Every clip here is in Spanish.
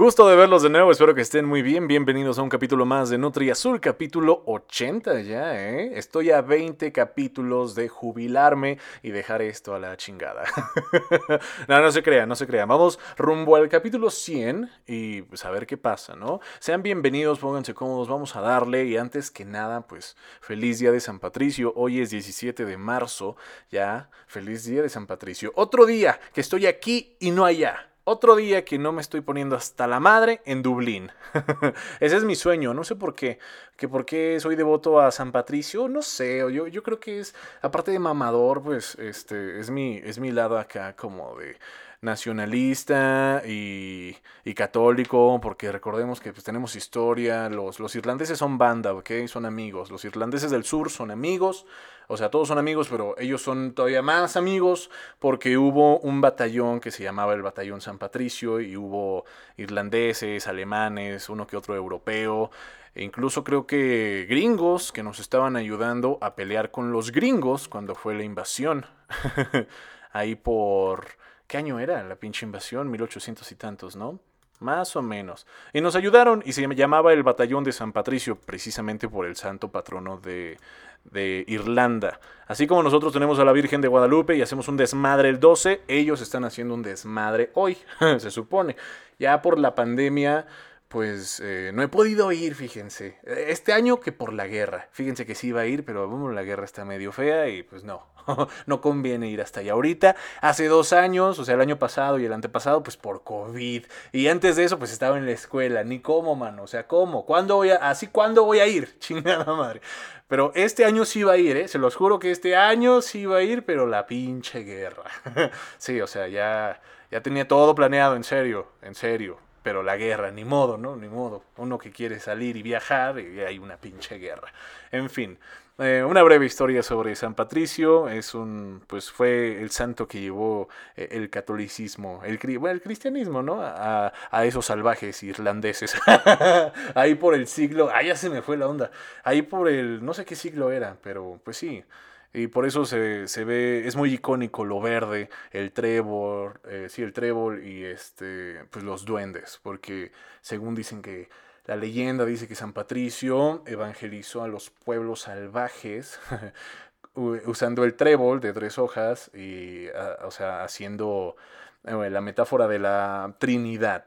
Gusto de verlos de nuevo, espero que estén muy bien. Bienvenidos a un capítulo más de Nutri Azul, capítulo 80 ya, ¿eh? Estoy a 20 capítulos de jubilarme y dejar esto a la chingada. no, no se crean, no se crean. Vamos rumbo al capítulo 100 y pues a ver qué pasa, ¿no? Sean bienvenidos, pónganse cómodos, vamos a darle. Y antes que nada, pues feliz día de San Patricio. Hoy es 17 de marzo, ya. Feliz día de San Patricio. Otro día que estoy aquí y no allá. Otro día que no me estoy poniendo hasta la madre en Dublín. Ese es mi sueño, no sé por qué. Que por qué soy devoto a San Patricio, no sé. Yo, yo creo que es, aparte de mamador, pues este es mi, es mi lado acá como de nacionalista y, y, católico, porque recordemos que pues, tenemos historia, los, los irlandeses son banda, ¿ok? Son amigos, los irlandeses del sur son amigos, o sea, todos son amigos, pero ellos son todavía más amigos porque hubo un batallón que se llamaba el Batallón San Patricio y hubo irlandeses, alemanes, uno que otro europeo, e incluso creo que gringos que nos estaban ayudando a pelear con los gringos cuando fue la invasión. Ahí por ¿Qué año era la pinche invasión? 1800 y tantos, ¿no? Más o menos. Y nos ayudaron y se llamaba el Batallón de San Patricio, precisamente por el santo patrono de, de Irlanda. Así como nosotros tenemos a la Virgen de Guadalupe y hacemos un desmadre el 12, ellos están haciendo un desmadre hoy, se supone. Ya por la pandemia pues eh, no he podido ir, fíjense. Este año que por la guerra. Fíjense que sí iba a ir, pero bueno, la guerra está medio fea y pues no, no conviene ir hasta allá. Ahorita, hace dos años, o sea, el año pasado y el antepasado, pues por COVID. Y antes de eso, pues estaba en la escuela. Ni cómo, mano. O sea, ¿cómo? ¿Cuándo voy a, así, ¿cuándo voy a ir? Chingada madre. Pero este año sí iba a ir, ¿eh? Se los juro que este año sí iba a ir, pero la pinche guerra. sí, o sea, ya, ya tenía todo planeado, en serio, en serio pero la guerra, ni modo, ¿no? Ni modo. Uno que quiere salir y viajar y hay una pinche guerra. En fin, eh, una breve historia sobre San Patricio. Es un, pues fue el santo que llevó eh, el catolicismo, el, bueno, el cristianismo, ¿no? A, a esos salvajes irlandeses. Ahí por el siglo, ah, ya se me fue la onda. Ahí por el, no sé qué siglo era, pero pues sí. Y por eso se, se, ve, es muy icónico lo verde, el trébol, eh, sí, el trébol y este, pues los duendes, porque según dicen que la leyenda dice que San Patricio evangelizó a los pueblos salvajes usando el trébol de tres hojas y, o sea, haciendo eh, la metáfora de la Trinidad.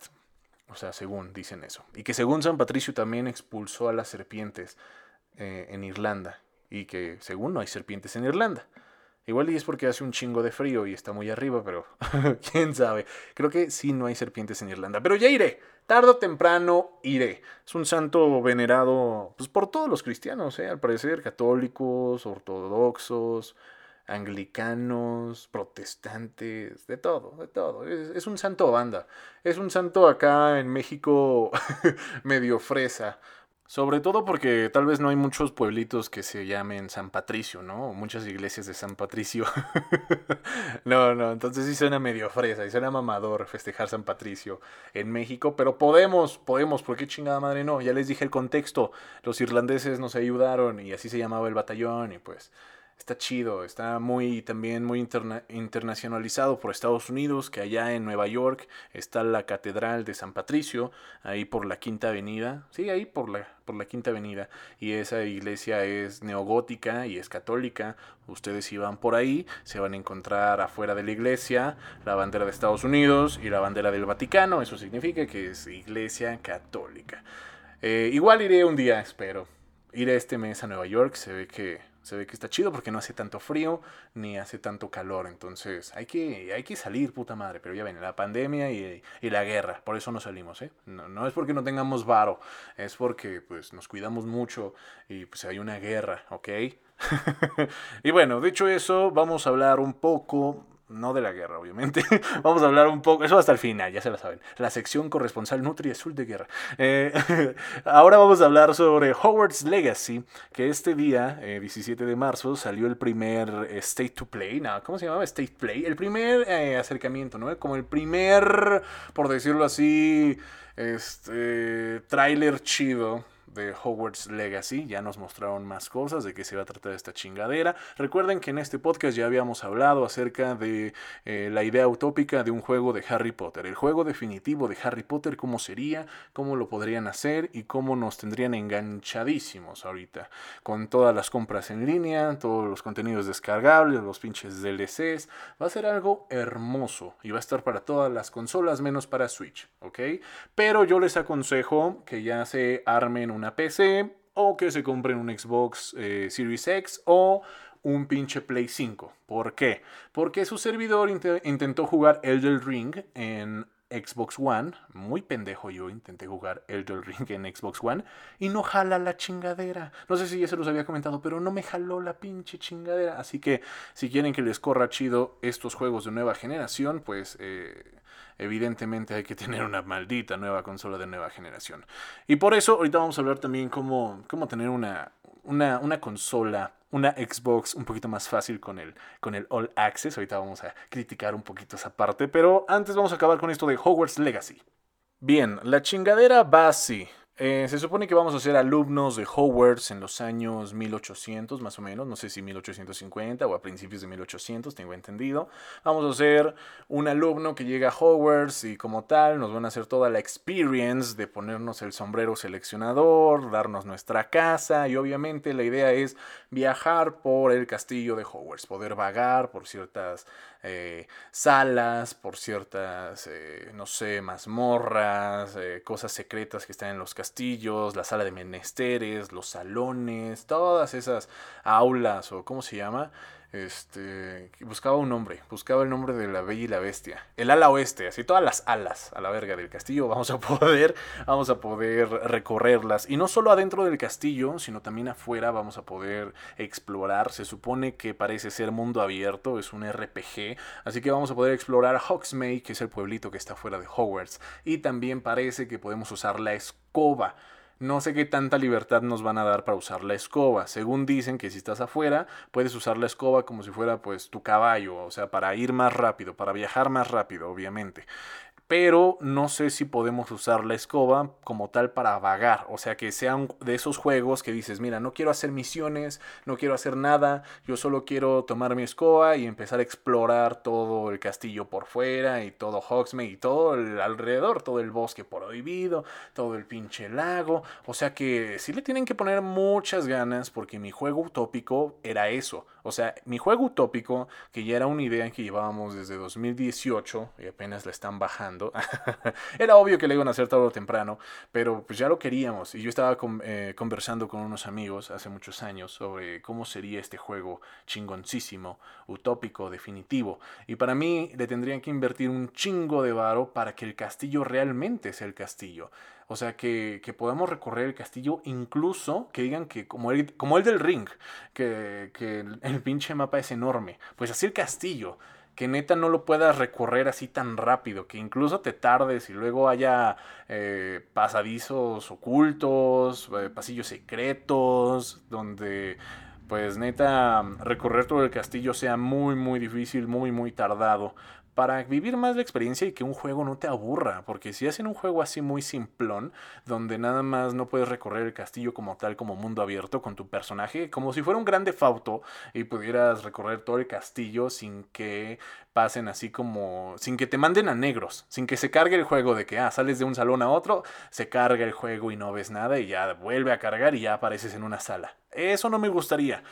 O sea, según dicen eso. Y que según San Patricio también expulsó a las serpientes eh, en Irlanda y que según no hay serpientes en Irlanda. Igual y es porque hace un chingo de frío y está muy arriba, pero quién sabe. Creo que sí no hay serpientes en Irlanda. Pero ya iré. Tardo o temprano iré. Es un santo venerado pues, por todos los cristianos, ¿eh? al parecer, católicos, ortodoxos, anglicanos, protestantes, de todo, de todo. Es, es un santo banda. Es un santo acá en México medio fresa. Sobre todo porque tal vez no hay muchos pueblitos que se llamen San Patricio, ¿no? O muchas iglesias de San Patricio. no, no, entonces sí suena medio fresa y suena mamador festejar San Patricio en México, pero podemos, podemos, ¿por qué chingada madre no? Ya les dije el contexto, los irlandeses nos ayudaron y así se llamaba el batallón y pues está chido, está muy también muy internacionalizado por Estados Unidos, que allá en Nueva York está la Catedral de San Patricio, ahí por la Quinta Avenida, sí, ahí por la, por la Quinta Avenida, y esa iglesia es neogótica y es católica, ustedes si van por ahí, se van a encontrar afuera de la iglesia la bandera de Estados Unidos y la bandera del Vaticano, eso significa que es iglesia católica. Eh, igual iré un día, espero. Iré este mes a Nueva York, se ve que se ve que está chido porque no hace tanto frío ni hace tanto calor. Entonces hay que, hay que salir, puta madre. Pero ya ven, la pandemia y, la guerra. Por eso no salimos, ¿eh? No, no, es porque no tengamos varo. Es porque pues nos cuidamos mucho y pues hay una guerra, ¿ok? y bueno, dicho eso, vamos a hablar un poco no de la guerra, obviamente. Vamos a hablar un poco, eso hasta el final, ya se lo saben. La sección corresponsal Nutri Azul de Guerra. Eh, ahora vamos a hablar sobre Howard's Legacy, que este día, 17 eh, de marzo, salió el primer eh, State to Play, no, ¿cómo se llamaba? State Play, el primer acercamiento, ¿no? Como el primer, por decirlo así, este, tráiler chido de Hogwarts Legacy. Ya nos mostraron más cosas de qué se va a tratar esta chingadera. Recuerden que en este podcast ya habíamos hablado acerca de eh, la idea utópica de un juego de Harry Potter. El juego definitivo de Harry Potter, cómo sería, cómo lo podrían hacer y cómo nos tendrían enganchadísimos ahorita. Con todas las compras en línea, todos los contenidos descargables, los pinches DLCs. Va a ser algo hermoso y va a estar para todas las consolas menos para Switch, ¿ok? Pero yo les aconsejo que ya se armen una PC o que se compren un Xbox eh, Series X o un pinche Play 5. ¿Por qué? Porque su servidor intentó jugar Elder Ring en Xbox One. Muy pendejo yo intenté jugar Elder Ring en Xbox One y no jala la chingadera. No sé si ya se los había comentado, pero no me jaló la pinche chingadera. Así que si quieren que les corra chido estos juegos de nueva generación, pues eh, evidentemente hay que tener una maldita nueva consola de nueva generación. Y por eso ahorita vamos a hablar también cómo, cómo tener una, una, una consola una Xbox un poquito más fácil con el, con el All Access. Ahorita vamos a criticar un poquito esa parte, pero antes vamos a acabar con esto de Hogwarts Legacy. Bien, la chingadera va así. Eh, se supone que vamos a ser alumnos de Hogwarts en los años 1800 más o menos, no sé si 1850 o a principios de 1800, tengo entendido. Vamos a ser un alumno que llega a Hogwarts y como tal nos van a hacer toda la experience de ponernos el sombrero seleccionador, darnos nuestra casa y obviamente la idea es viajar por el castillo de Hogwarts, poder vagar por ciertas eh, salas, por ciertas, eh, no sé, mazmorras, cosas secretas que están en los castillos castillos, la sala de menesteres, los salones, todas esas aulas o cómo se llama. Este, buscaba un nombre, buscaba el nombre de la Bella y la Bestia. El ala oeste, así todas las alas a la verga del castillo, vamos a poder, vamos a poder recorrerlas. Y no solo adentro del castillo, sino también afuera vamos a poder explorar. Se supone que parece ser mundo abierto, es un RPG, así que vamos a poder explorar Hogsmeade, que es el pueblito que está fuera de Hogwarts. Y también parece que podemos usar la escoba no sé qué tanta libertad nos van a dar para usar la escoba. Según dicen que si estás afuera, puedes usar la escoba como si fuera pues tu caballo, o sea, para ir más rápido, para viajar más rápido, obviamente pero no sé si podemos usar la escoba como tal para vagar, o sea que sean de esos juegos que dices, mira, no quiero hacer misiones, no quiero hacer nada, yo solo quiero tomar mi escoba y empezar a explorar todo el castillo por fuera y todo Hogsmeade y todo el alrededor, todo el bosque prohibido, todo el pinche lago, o sea que sí le tienen que poner muchas ganas porque mi juego utópico era eso, o sea, mi juego utópico, que ya era una idea que llevábamos desde 2018 y apenas la están bajando, era obvio que le iban a hacer tarde o temprano, pero pues ya lo queríamos. Y yo estaba eh, conversando con unos amigos hace muchos años sobre cómo sería este juego chingoncísimo, utópico, definitivo. Y para mí le tendrían que invertir un chingo de varo para que el castillo realmente sea el castillo. O sea, que, que, podamos recorrer el castillo, incluso que digan que como el, como el del ring, que, que el, pinche mapa es enorme. Pues así el castillo, que neta no lo puedas recorrer así tan rápido, que incluso te tardes y luego haya eh, pasadizos ocultos, eh, pasillos secretos, donde pues neta recorrer todo el castillo sea muy muy difícil, muy muy tardado para vivir más la experiencia y que un juego no te aburra, porque si hacen un juego así muy simplón, donde nada más no puedes recorrer el castillo como tal, como mundo abierto con tu personaje, como si fuera un grande fauto y pudieras recorrer todo el castillo sin que pasen así como, sin que te manden a negros, sin que se cargue el juego de que, ah, sales de un salón a otro, se carga el juego y no ves nada y ya vuelve a cargar y ya apareces en una sala. Eso no me gustaría.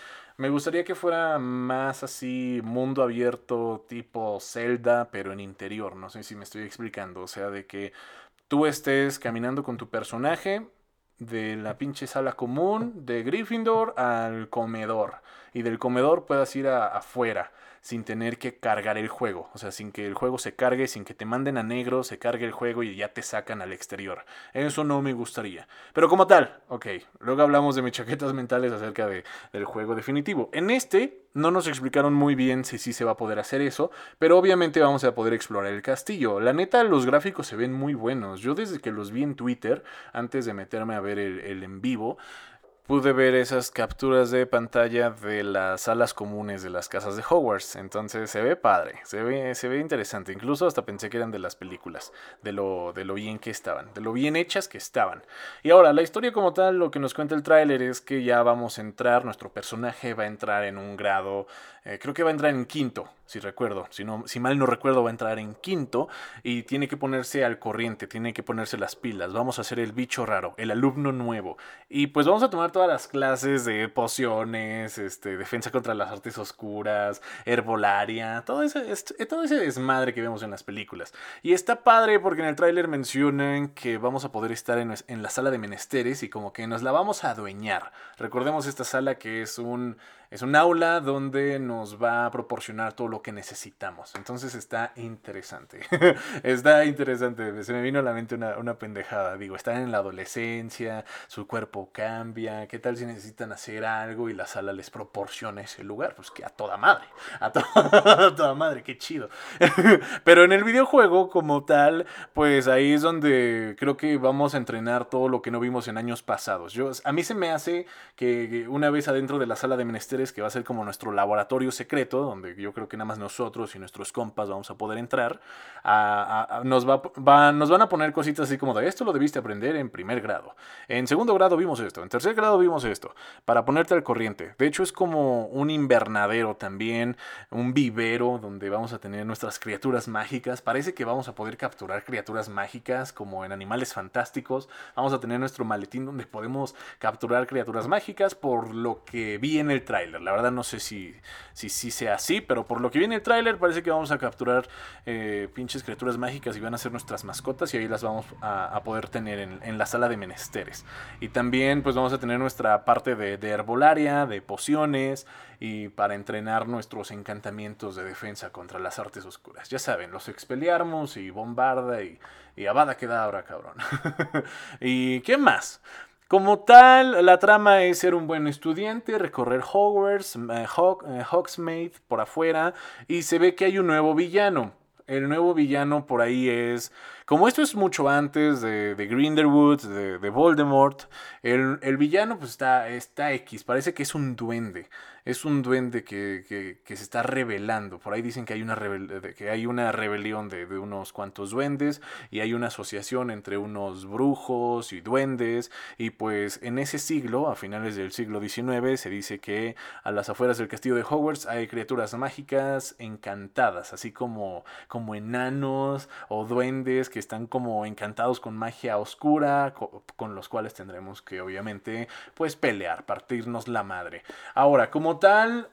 Me gustaría que fuera más así mundo abierto tipo Zelda, pero en interior. No sé si me estoy explicando. O sea, de que tú estés caminando con tu personaje de la pinche sala común de Gryffindor al comedor. Y del comedor puedas ir afuera sin tener que cargar el juego. O sea, sin que el juego se cargue, sin que te manden a negro, se cargue el juego y ya te sacan al exterior. Eso no me gustaría. Pero como tal, ok, luego hablamos de mis chaquetas mentales acerca de, del juego definitivo. En este no nos explicaron muy bien si sí se va a poder hacer eso, pero obviamente vamos a poder explorar el castillo. La neta, los gráficos se ven muy buenos. Yo desde que los vi en Twitter, antes de meterme a ver el, el en vivo, pude ver esas capturas de pantalla de las salas comunes de las casas de Hogwarts. Entonces se ve padre, se ve, se ve interesante. Incluso hasta pensé que eran de las películas, de lo, de lo bien que estaban, de lo bien hechas que estaban. Y ahora, la historia como tal, lo que nos cuenta el tráiler es que ya vamos a entrar, nuestro personaje va a entrar en un grado, eh, creo que va a entrar en quinto, si recuerdo, si, no, si mal no recuerdo, va a entrar en quinto y tiene que ponerse al corriente, tiene que ponerse las pilas. Vamos a hacer el bicho raro, el alumno nuevo. Y pues vamos a tomar todas las clases de pociones, este, defensa contra las artes oscuras, herbolaria, todo ese, todo ese desmadre que vemos en las películas. Y está padre porque en el tráiler mencionan que vamos a poder estar en, en la sala de menesteres y como que nos la vamos a adueñar. Recordemos esta sala que es un es un aula donde nos va a proporcionar todo lo que necesitamos. Entonces está interesante. está interesante. Se me vino a la mente una, pendejada. Digo, están en la adolescencia, su cuerpo cambia. ¿Qué tal si necesitan hacer algo y la sala les proporciona ese lugar? Pues que a toda madre. A, toda madre, qué chido. Pero en el videojuego como tal, pues ahí es donde creo que vamos a entrenar todo lo que no vimos en años pasados. Yo, a mí se me hace que una vez adentro de la sala de que va a ser como nuestro laboratorio secreto, donde yo creo que nada más nosotros y nuestros compas vamos a poder entrar, nos, va, nos van a poner cositas así como de esto lo debiste aprender en primer grado. En segundo grado vimos esto, en tercer grado vimos esto, para ponerte al corriente. De hecho es como un invernadero también, un vivero donde vamos a tener nuestras criaturas mágicas. Parece que vamos a poder capturar criaturas mágicas como en Animales Fantásticos. Vamos a tener nuestro maletín donde podemos capturar criaturas mágicas por lo que vi en el La verdad no sé si, si, sea así, pero por lo que viene el tráiler parece que vamos a capturar eh, pinches criaturas mágicas y van a ser nuestras mascotas y ahí las vamos a, poder tener en, la sala de menesteres. Y también pues vamos a tener nuestra parte de, herbolaria, de pociones y para entrenar nuestros encantamientos de defensa contra las artes oscuras. Ya saben, los expeliarmos y bombarda y, y abada ahora cabrón. ¿Y qué más? Como tal, la trama es ser un buen estudiante, recorrer Hogwarts, eh, Hogsmeade por afuera y se ve que hay un nuevo villano. El nuevo villano por ahí es como esto es mucho antes de, de Grindelwood, de, de Voldemort, el, el, villano pues está, está X, parece que es un duende. Es un duende que, que, que se está rebelando. Por ahí dicen que hay una, que hay una rebelión de, de, unos cuantos duendes y hay una asociación entre unos brujos y duendes. Y pues en ese siglo, a finales del siglo XIX, se dice que a las afueras del castillo de Hogwarts hay criaturas mágicas encantadas, así como, como enanos o duendes que están como encantados con magia oscura, con los cuales tendremos que obviamente pues pelear, partirnos la madre. Ahora, tal,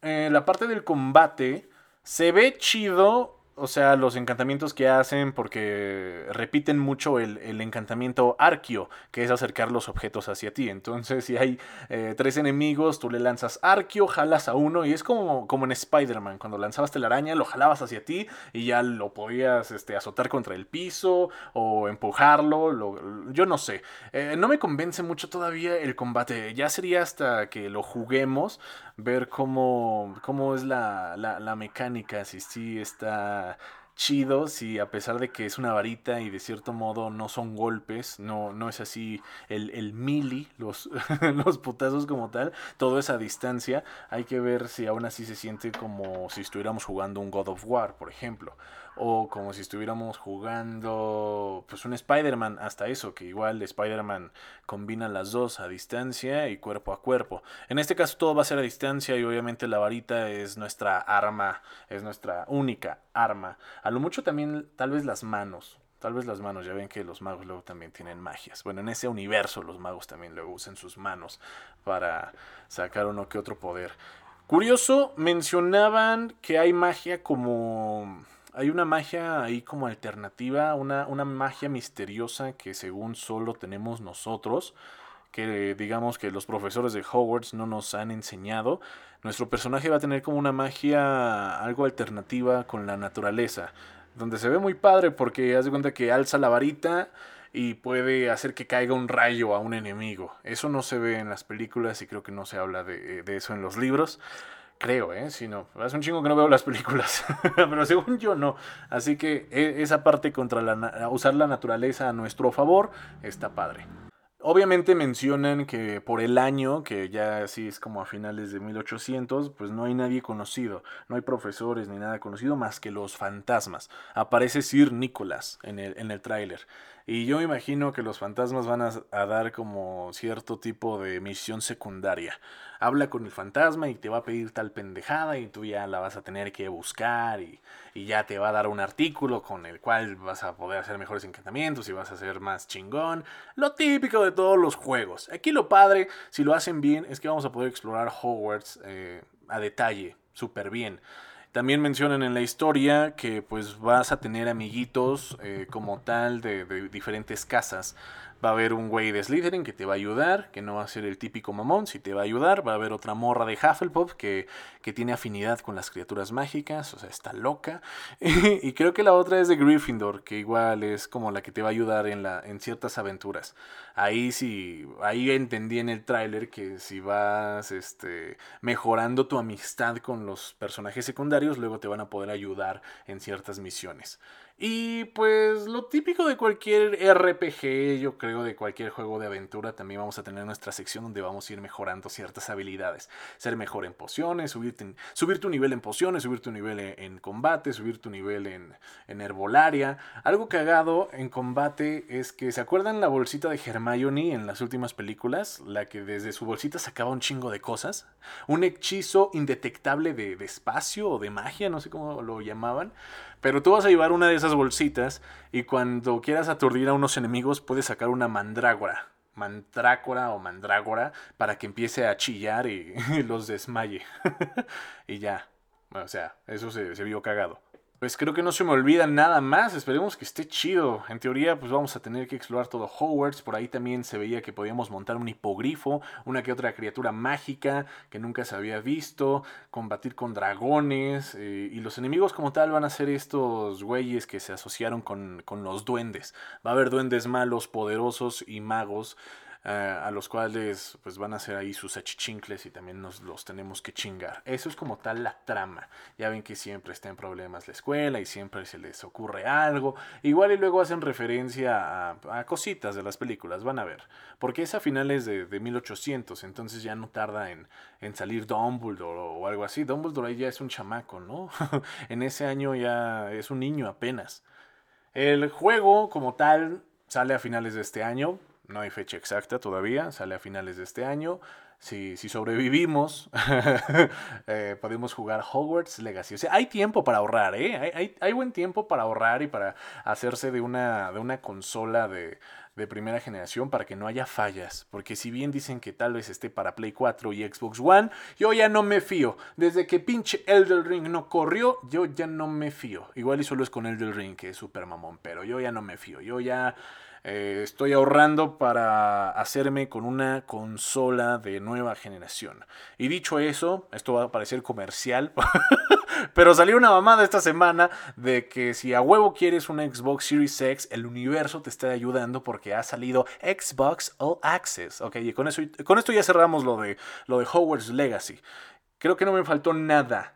eh, la parte del combate se ve chido o sea, los encantamientos que hacen, porque repiten mucho el, encantamiento arquio, que es acercar los objetos hacia ti. Entonces, si hay eh, tres enemigos, tú le lanzas arquio, jalas a uno, y es como, como en Spider-Man, cuando lanzabas telaraña, lo jalabas hacia ti y ya lo podías este, azotar contra el piso o empujarlo. yo no sé. Eh, no me convence mucho todavía el combate. Ya sería hasta que lo juguemos, ver cómo, cómo es la, la, la mecánica, si sí está chido si a pesar de que es una varita y de cierto modo no son golpes, no, no es así el, el mili, los, los putazos como tal, todo es a distancia, hay que ver si aún así se siente como si estuviéramos jugando un God of War, por ejemplo o como si estuviéramos jugando pues un Spider-Man, hasta eso, que igual Spider-Man combina las dos a distancia y cuerpo a cuerpo. En este caso todo va a ser a distancia y obviamente la varita es nuestra arma, es nuestra única arma. A lo mucho también tal vez las manos. Tal vez las manos, ya ven que los magos luego también tienen magias. Bueno, en ese universo los magos también luego usan sus manos para sacar uno que otro poder. Curioso, mencionaban que hay magia como hay una magia ahí como alternativa, una, una magia misteriosa que según solo tenemos nosotros, que digamos que los profesores de Hogwarts no nos han enseñado. Nuestro personaje va a tener como una magia algo alternativa con la naturaleza, donde se ve muy padre porque haz de cuenta que alza la varita y puede hacer que caiga un rayo a un enemigo. Eso no se ve en las películas y creo que no se habla de, de eso en los libros. Creo, ¿eh? Si no. Hace un chingo que no veo las películas. Pero según yo no. Así que e, esa parte contra la, usar la naturaleza a nuestro favor está padre. Obviamente mencionan que por el año, que ya así es como a finales de 1800, pues no hay nadie conocido, no hay profesores ni nada conocido más que los fantasmas. Aparece Sir Nicholas en el, en el tráiler. Y yo imagino que los fantasmas van a, dar como cierto tipo de misión secundaria. Habla con el fantasma y te va a pedir tal pendejada y tú ya la vas a tener que buscar y, y ya te va a dar un artículo con el cual vas a poder hacer mejores encantamientos y vas a ser más chingón. Lo típico de todos los juegos. Aquí lo padre, si lo hacen bien, es que vamos a poder explorar Hogwarts eh, a detalle, súper bien. También mencionan en la historia que pues vas a tener amiguitos eh, como tal de, de, diferentes casas. Va a haber un güey de Slytherin que te va a ayudar, que no va a ser el típico mamón, si te va a ayudar. Va a haber otra morra de Hufflepuff que, que tiene afinidad con las criaturas mágicas, o sea, está loca. y creo que la otra es de Gryffindor, que igual es como la que te va a ayudar en, la, en ciertas aventuras. Ahí sí, ahí entendí en el tráiler que si vas este, mejorando tu amistad con los personajes secundarios, luego te van a poder ayudar en ciertas misiones. Y pues lo típico de cualquier RPG, yo creo, de cualquier juego de aventura, también vamos a tener nuestra sección donde vamos a ir mejorando ciertas habilidades. Ser mejor en pociones, subirte subir tu nivel en pociones, subir tu nivel en, combate, subir tu nivel en, en, herbolaria. Algo cagado en combate es que, ¿se acuerdan la bolsita de Hermione en las últimas películas? La que desde su bolsita sacaba un chingo de cosas. Un hechizo indetectable de, espacio o de magia, no sé cómo lo llamaban. Pero tú vas a llevar una de esas bolsitas y cuando quieras aturdir a unos enemigos puedes sacar una mandrágora. Mandrácora o mandrágora para que empiece a chillar y, los desmaye. y ya. O sea, eso se, se vio cagado. Pues creo que no se me olvida nada más, esperemos que esté chido. En teoría, pues vamos a tener que explorar todo Hogwarts. Por ahí también se veía que podíamos montar un hipogrifo, una que otra criatura mágica que nunca se había visto, combatir con dragones. Eh, y los enemigos como tal van a ser estos güeyes que se asociaron con, con los duendes. Va a haber duendes malos, poderosos y magos. Uh, a los cuales pues van a hacer ahí sus achichincles y también nos los tenemos que chingar. Eso es como tal la trama. Ya ven que siempre está en problemas la escuela y siempre se les ocurre algo. Igual y luego hacen referencia a, cositas de las películas, van a ver. Porque es a finales de, de 1800, entonces ya no tarda en, en, salir Dumbledore o algo así. Dumbledore ahí ya es un chamaco, ¿no? en ese año ya es un niño apenas. El juego como tal sale a finales de este año no hay fecha exacta todavía, sale a finales de este año. Si, si sobrevivimos, eh, podemos jugar Hogwarts Legacy. O sea, hay tiempo para ahorrar, ¿eh? Hay, hay, buen tiempo para ahorrar y para hacerse de una, de una consola de, de primera generación para que no haya fallas. Porque si bien dicen que tal vez esté para Play 4 y Xbox One, yo ya no me fío. Desde que pinche Elder Ring no corrió, yo ya no me fío. Igual y solo es con Elder Ring, que es super mamón, pero yo ya no me fío. Yo ya eh, estoy ahorrando para hacerme con una consola de nueva generación. Y dicho eso, esto va a parecer comercial, pero salió una mamada esta semana de que si a huevo quieres una Xbox Series X, el universo te está ayudando porque ha salido Xbox All Access. Ok, y con, eso, esto ya cerramos lo de, lo de Hogwarts Legacy. Creo que no me faltó nada.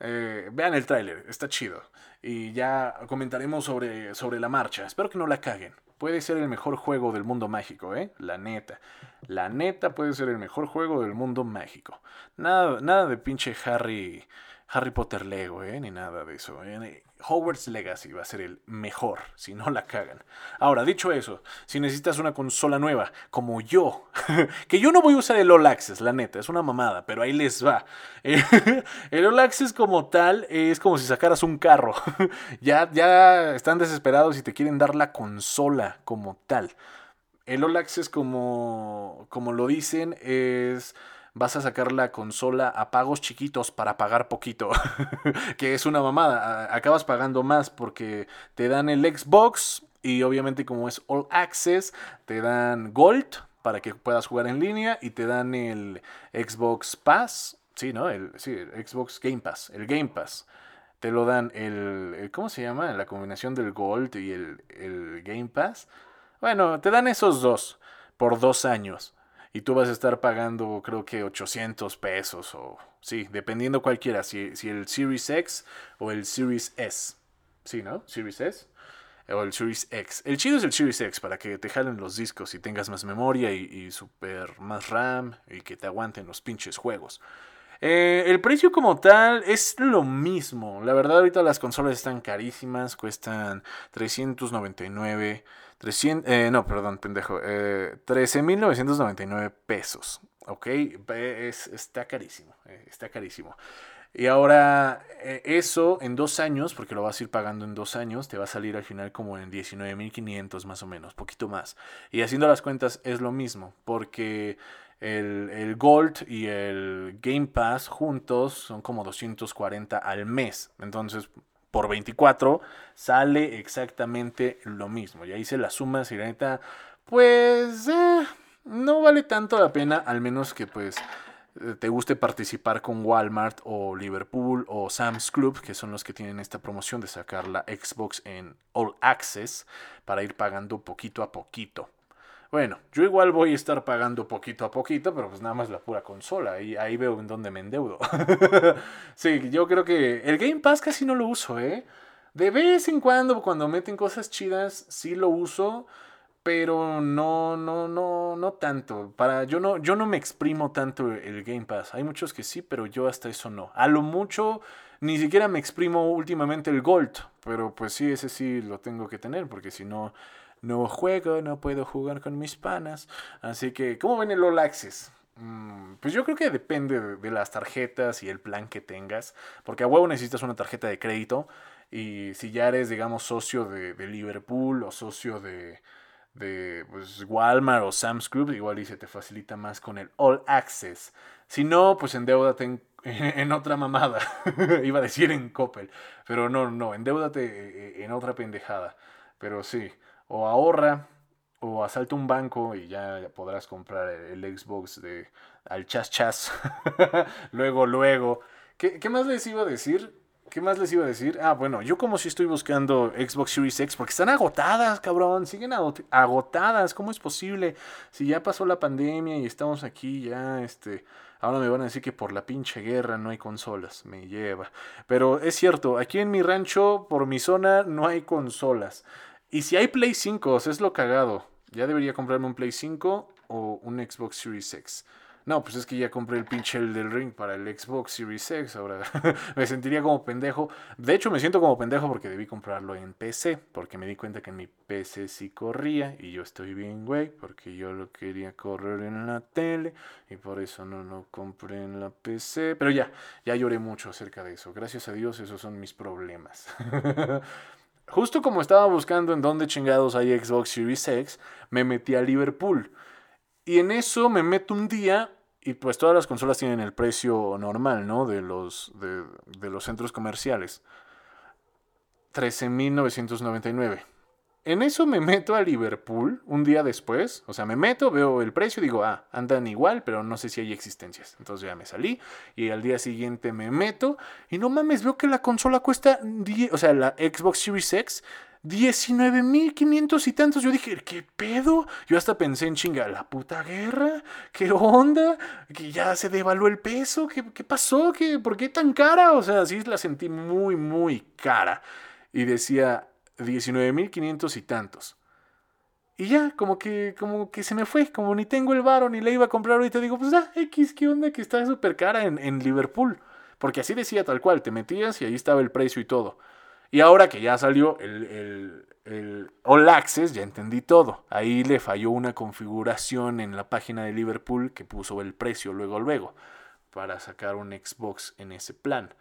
Eh, vean el tráiler, está chido. Y ya comentaremos sobre, sobre la marcha. Espero que no la caguen. Puede ser el mejor juego del mundo mágico, ¿eh? La neta. La neta puede ser el mejor juego del mundo mágico. Nada, nada de pinche Harry, Harry Potter Lego, ¿eh? Ni nada de eso. ¿eh? Hogwarts Legacy va a ser el mejor, si no la cagan. Ahora, dicho eso, si necesitas una consola nueva, como yo, que yo no voy a usar el All Access, la neta, es una mamada, pero ahí les va. el All Access como tal es como si sacaras un carro. ya, ya están desesperados y te quieren dar la consola como tal. El All Access como, como lo dicen es vas a sacar la consola a pagos chiquitos para pagar poquito. que es una mamada. Acabas pagando más porque te dan el Xbox y obviamente como es All Access, te dan Gold para que puedas jugar en línea y te dan el Xbox Pass. Sí, ¿no? El, sí, el Xbox Game Pass. El Game Pass. Te lo dan el, el ¿Cómo se llama? La combinación del Gold y el, el Game Pass. Bueno, te dan esos dos por dos años y tú vas a estar pagando creo que 800 pesos o sí, dependiendo cualquiera, si, si el Series X o el Series S. Sí, ¿no? Series S. o el Series X. El chido es el Series X para que te jalen los discos y tengas más memoria y, super más RAM y que te aguanten los pinches juegos. Eh, el precio como tal es lo mismo. La verdad ahorita las consolas están carísimas, cuestan 399, 300, eh, no, perdón, pendejo, eh, 13.999 pesos. ¿Ok? Es, está carísimo, eh, está carísimo. Y ahora eh, eso en dos años, porque lo vas a ir pagando en dos años, te va a salir al final como en 19.500 más o menos, poquito más. Y haciendo las cuentas es lo mismo, porque el, Gold y el Game Pass juntos son como 240 al mes. Entonces, por 24 sale exactamente lo mismo. Ya hice la suma, y la neta, pues eh, no vale tanto la pena, al menos que pues te guste participar con Walmart o Liverpool o Sam's Club, que son los que tienen esta promoción de sacar la Xbox en All Access para ir pagando poquito a poquito. Bueno, yo igual voy a estar pagando poquito a poquito, pero pues nada más la pura consola. Ahí veo en dónde me endeudo. sí, yo creo que el Game Pass casi no lo uso, ¿eh? De vez en cuando, cuando meten cosas chidas, sí lo uso. Pero no, no, no, no tanto. Para, yo no, yo no me exprimo tanto el Game Pass. Hay muchos que sí, pero yo hasta eso no. A lo mucho, ni siquiera me exprimo últimamente el Gold. Pero pues sí, ese sí lo tengo que tener, porque si no no juego, no puedo jugar con mis panas. Así que, ¿cómo ven el All Access? Mm, pues yo creo que depende de, las tarjetas y el plan que tengas. Porque a huevo necesitas una tarjeta de crédito. Y si ya eres, digamos, socio de, Liverpool o socio de, de pues, Walmart o Sam's Club, igual y se te facilita más con el All Access. Si no, pues endeudate en, en otra mamada. Iba a decir en Coppel. Pero no, no, endeudate eh, eh, en otra pendejada. Pero sí o ahorra o asalta un banco y ya podrás comprar el, Xbox de al chas chas. luego, luego. ¿Qué, ¿Qué, más les iba a decir? ¿Qué más les iba a decir? Ah, bueno, yo como si estoy buscando Xbox Series X porque están agotadas, cabrón. Siguen agotadas. ¿Cómo es posible? Si ya pasó la pandemia y estamos aquí ya, este... Ahora me van a decir que por la pinche guerra no hay consolas. Me lleva. Pero es cierto, aquí en mi rancho, por mi zona, no hay consolas. Y si hay Play 5, es lo cagado. Ya debería comprarme un Play 5 o un Xbox Series X. No, pues es que ya compré el pinche el del ring para el Xbox Series X. Ahora me sentiría como pendejo. De hecho, me siento como pendejo porque debí comprarlo en PC. Porque me di cuenta que en mi PC sí corría. Y yo estoy bien, güey. Porque yo lo quería correr en la tele. Y por eso no lo compré en la PC. Pero ya, ya lloré mucho acerca de eso. Gracias a Dios, esos son mis problemas. Justo como estaba buscando en dónde chingados hay Xbox Series X, me metí a Liverpool. Y en eso me meto un día y pues todas las consolas tienen el precio normal, ¿no? De los, de, de los centros comerciales. 13.999. En eso me meto a Liverpool un día después. O sea, me meto, veo el precio digo, ah, andan igual, pero no sé si hay existencias. Entonces ya me salí y al día siguiente me meto y no mames, veo que la consola cuesta, o sea, la Xbox Series X, 19.500 y tantos. Yo dije, ¿qué pedo? Yo hasta pensé en chinga, la puta guerra, ¿qué onda? Que ya se devaluó el peso, ¿qué, qué pasó? ¿Qué, ¿Por qué tan cara? O sea, sí la sentí muy, muy cara. Y decía, 19.500 y tantos. Y ya, como que, como que se me fue, como ni tengo el varo ni le iba a comprar ahorita, digo, pues ah, X, ¿qué onda? Que está súper cara en, en Liverpool. Porque así decía tal cual, te metías y ahí estaba el precio y todo. Y ahora que ya salió el, el, el, All Access, ya entendí todo. Ahí le falló una configuración en la página de Liverpool que puso el precio luego, luego, para sacar un Xbox en ese plan.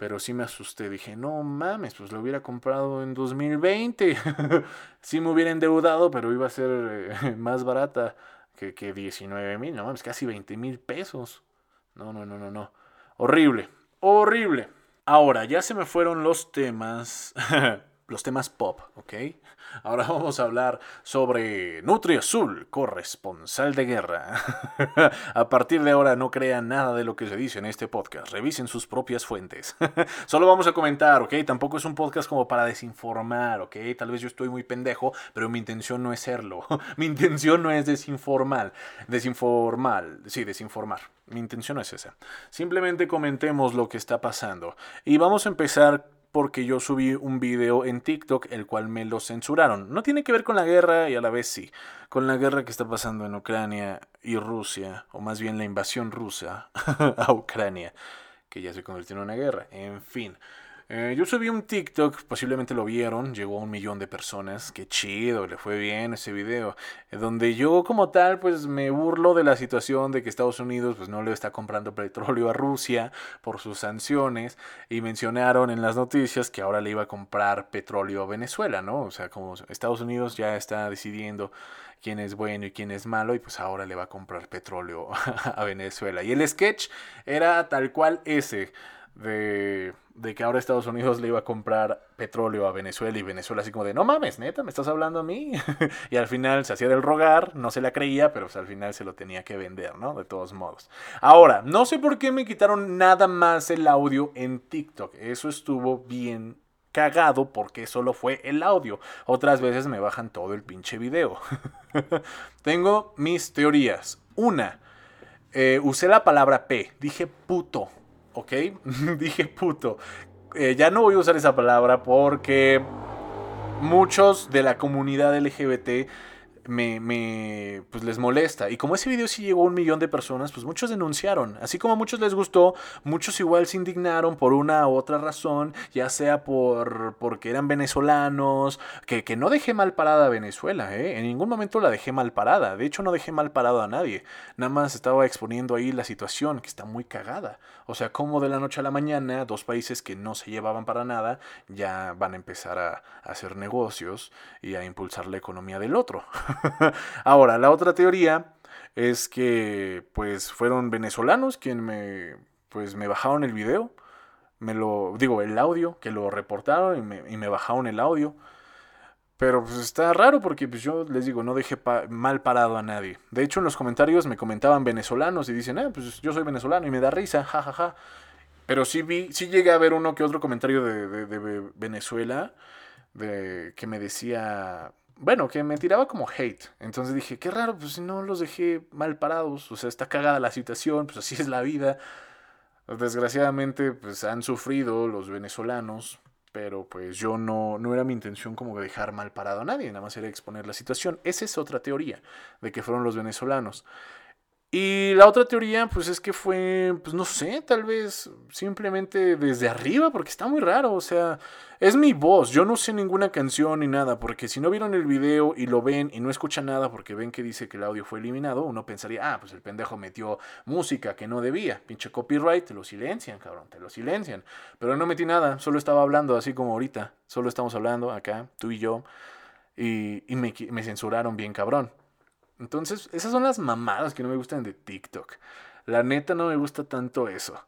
Pero sí me asusté, dije, no mames, pues lo hubiera comprado en 2020. sí me hubiera endeudado, pero iba a ser eh, más barata que, que 19 mil, no mames, casi 20 mil pesos. No, no, no, no, no. Horrible, horrible. Ahora, ya se me fueron los temas, los temas pop, ¿ok? Ahora vamos a hablar sobre Nutri Azul, corresponsal de guerra. a partir de ahora no crean nada de lo que se dice en este podcast, revisen sus propias fuentes. Solo vamos a comentar, ¿ok? Tampoco es un podcast como para desinformar, ¿ok? Tal vez yo estoy muy pendejo, pero mi intención no es serlo. mi intención no es desinformar, desinformar, sí, desinformar. Mi intención no es esa. Simplemente comentemos lo que está pasando. Y vamos a empezar porque yo subí un video en TikTok el cual me lo censuraron. No tiene que ver con la guerra y a la vez sí, con la guerra que está pasando en Ucrania y Rusia, o más bien la invasión rusa a Ucrania, que ya se convirtió en una guerra. En fin. Eh, yo subí un TikTok, posiblemente lo vieron, llegó a un millón de personas, qué chido, le fue bien ese video, eh, donde yo como tal pues me burlo de la situación de que Estados Unidos pues no le está comprando petróleo a Rusia por sus sanciones y mencionaron en las noticias que ahora le iba a comprar petróleo a Venezuela, ¿no? O sea, como Estados Unidos ya está decidiendo quién es bueno y quién es malo y pues ahora le va a comprar petróleo a Venezuela. Y el sketch era tal cual ese de, que ahora Estados Unidos le iba a comprar petróleo a Venezuela y Venezuela así como de, no mames, neta, me estás hablando a mí. y al final se hacía del rogar, no se la creía, pero pues, al final se lo tenía que vender, ¿no? De todos modos. Ahora, no sé por qué me quitaron nada más el audio en TikTok. Eso estuvo bien cagado porque solo fue el audio. Otras veces me bajan todo el pinche video. Tengo mis teorías. Una, eh, usé la palabra P, dije puto. ¿Ok? Dije puto. Eh, ya no voy a usar esa palabra porque muchos de la comunidad LGBT me, me, pues les molesta. Y como ese video sí llegó a un millón de personas, pues muchos denunciaron. Así como a muchos les gustó, muchos igual se indignaron por una u otra razón, ya sea por porque eran venezolanos, que, que no dejé mal parada a Venezuela, ¿eh? En ningún momento la dejé mal parada. De hecho, no dejé mal parado a nadie. Nada más estaba exponiendo ahí la situación, que está muy cagada. O sea, como de la noche a la mañana, dos países que no se llevaban para nada, ya van a empezar a, a hacer negocios y a impulsar la economía del otro. Ahora, la otra teoría es que pues fueron venezolanos quienes me pues me bajaron el video, me lo digo el audio, que lo reportaron y me, y me bajaron el audio. Pero pues está raro porque pues yo les digo, no dejé mal parado a nadie. De hecho, en los comentarios me comentaban venezolanos y dicen, ah, pues yo soy venezolano y me da risa, jajaja. Ja, ja. Pero sí vi, sí llegué a ver uno que otro comentario de, de, de Venezuela de, que me decía, bueno, que me tiraba como hate. Entonces dije, qué raro, pues si no los dejé mal parados, o sea, está cagada la situación, pues así es la vida. Desgraciadamente, pues han sufrido los venezolanos, pero pues yo no, no era mi intención como dejar mal parado a nadie, nada más era exponer la situación. Esa es otra teoría, de que fueron los venezolanos. Y la otra teoría, pues es que fue, pues no sé, tal vez simplemente desde arriba, porque está muy raro, o sea, es mi voz, yo no sé ninguna canción ni nada, porque si no vieron el video y lo ven y no escuchan nada porque ven que dice que el audio fue eliminado, uno pensaría, ah, pues el pendejo metió música que no debía, pinche copyright, te lo silencian, cabrón, te lo silencian. Pero no metí nada, solo estaba hablando así como ahorita, solo estamos hablando acá, tú y yo, y, y me, me censuraron bien cabrón. Entonces, esas son las mamadas que no me gustan de TikTok. La neta no me gusta tanto eso.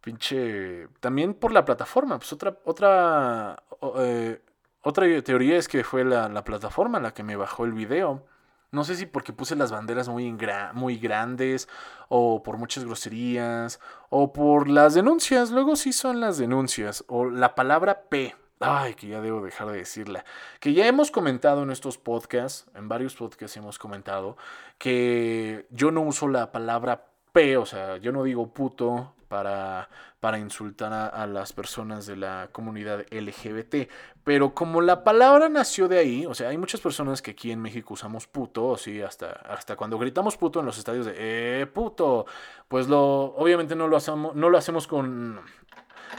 Pinche. También por la plataforma. Pues otra. Otra. Eh, otra teoría es que fue la, la, plataforma la que me bajó el video. No sé si porque puse las banderas muy, muy grandes, o por muchas groserías, o por las denuncias. Luego sí son las denuncias. O la palabra P. Ay, que ya debo dejar de decirla. Que ya hemos comentado en estos podcasts, en varios podcasts hemos comentado, que yo no uso la palabra P, o sea, yo no digo puto para, para insultar a, las personas de la comunidad LGBT. Pero como la palabra nació de ahí, o sea, hay muchas personas que aquí en México usamos puto, o sí, hasta, hasta cuando gritamos puto en los estadios de eh, puto, pues lo, obviamente no lo hacemos, no lo hacemos con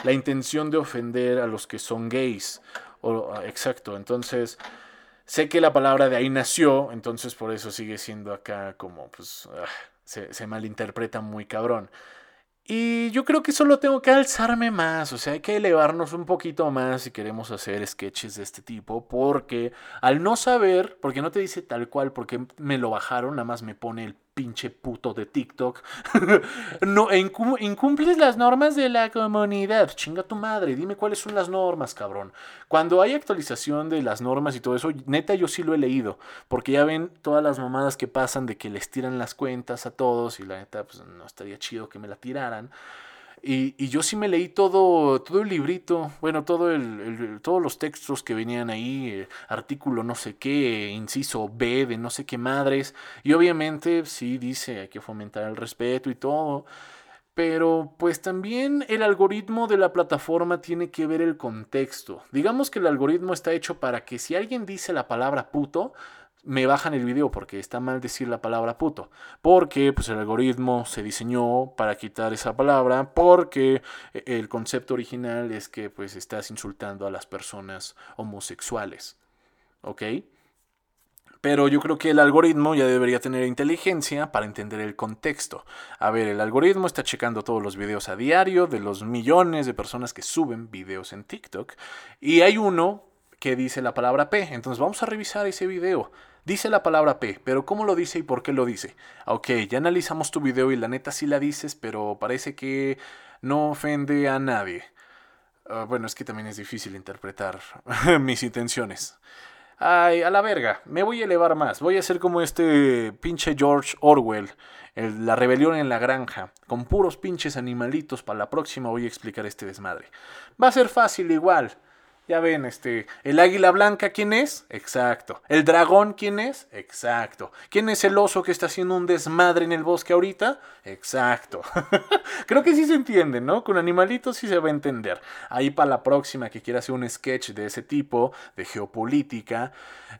la intención de ofender a los que son gays. O, exacto, entonces sé que la palabra de ahí nació, entonces por eso sigue siendo acá como, pues, ah, se, se malinterpreta muy cabrón. Y yo creo que solo tengo que alzarme más, o sea, hay que elevarnos un poquito más si queremos hacer sketches de este tipo, porque al no saber, porque no te dice tal cual, porque me lo bajaron, nada más me pone el pinche puto de TikTok. no, incumples las normas de la comunidad. Chinga tu madre, dime cuáles son las normas, cabrón. Cuando hay actualización de las normas y todo eso, neta yo sí lo he leído. Porque ya ven todas las mamadas que pasan de que les tiran las cuentas a todos y la neta, pues no estaría chido que me la tiraran. Y, yo sí me leí todo, todo el librito, bueno, todo el, todos los textos que venían ahí, eh, artículo no sé qué, inciso B de no sé qué madres. Y obviamente sí dice hay que fomentar el respeto y todo. pero pues también el algoritmo de la plataforma tiene que ver el contexto. Digamos que el algoritmo está hecho para que si alguien dice la palabra puto, me bajan el video porque está mal decir la palabra puto. Porque pues el algoritmo se diseñó para quitar esa palabra porque el concepto original es que pues estás insultando a las personas homosexuales. ¿Ok? Pero yo creo que el algoritmo ya debería tener inteligencia para entender el contexto. A ver, el algoritmo está checando todos los videos a diario de los millones de personas que suben videos en TikTok. Y hay uno que dice la palabra P. Entonces vamos a revisar ese video. Dice la palabra P, pero ¿cómo lo dice y por qué lo dice? Ok, ya analizamos tu video y la neta sí la dices, pero parece que no ofende a nadie. Ah, bueno, es que también es difícil interpretar mis intenciones. Ay, a la verga, me voy a elevar más. Voy a ser como este pinche George Orwell, la rebelión en la granja, con puros pinches animalitos. Para la próxima voy a explicar este desmadre. Va a ser fácil igual. Ya ven, este, el águila blanca, ¿quién es? Exacto. ¿El dragón, quién es? Exacto. ¿Quién es el oso que está haciendo un desmadre en el bosque ahorita? Exacto. Creo que sí se entiende, ¿no? Con animalitos sí se va a entender. Ahí para la próxima que quiera hacer un sketch de ese tipo, de geopolítica,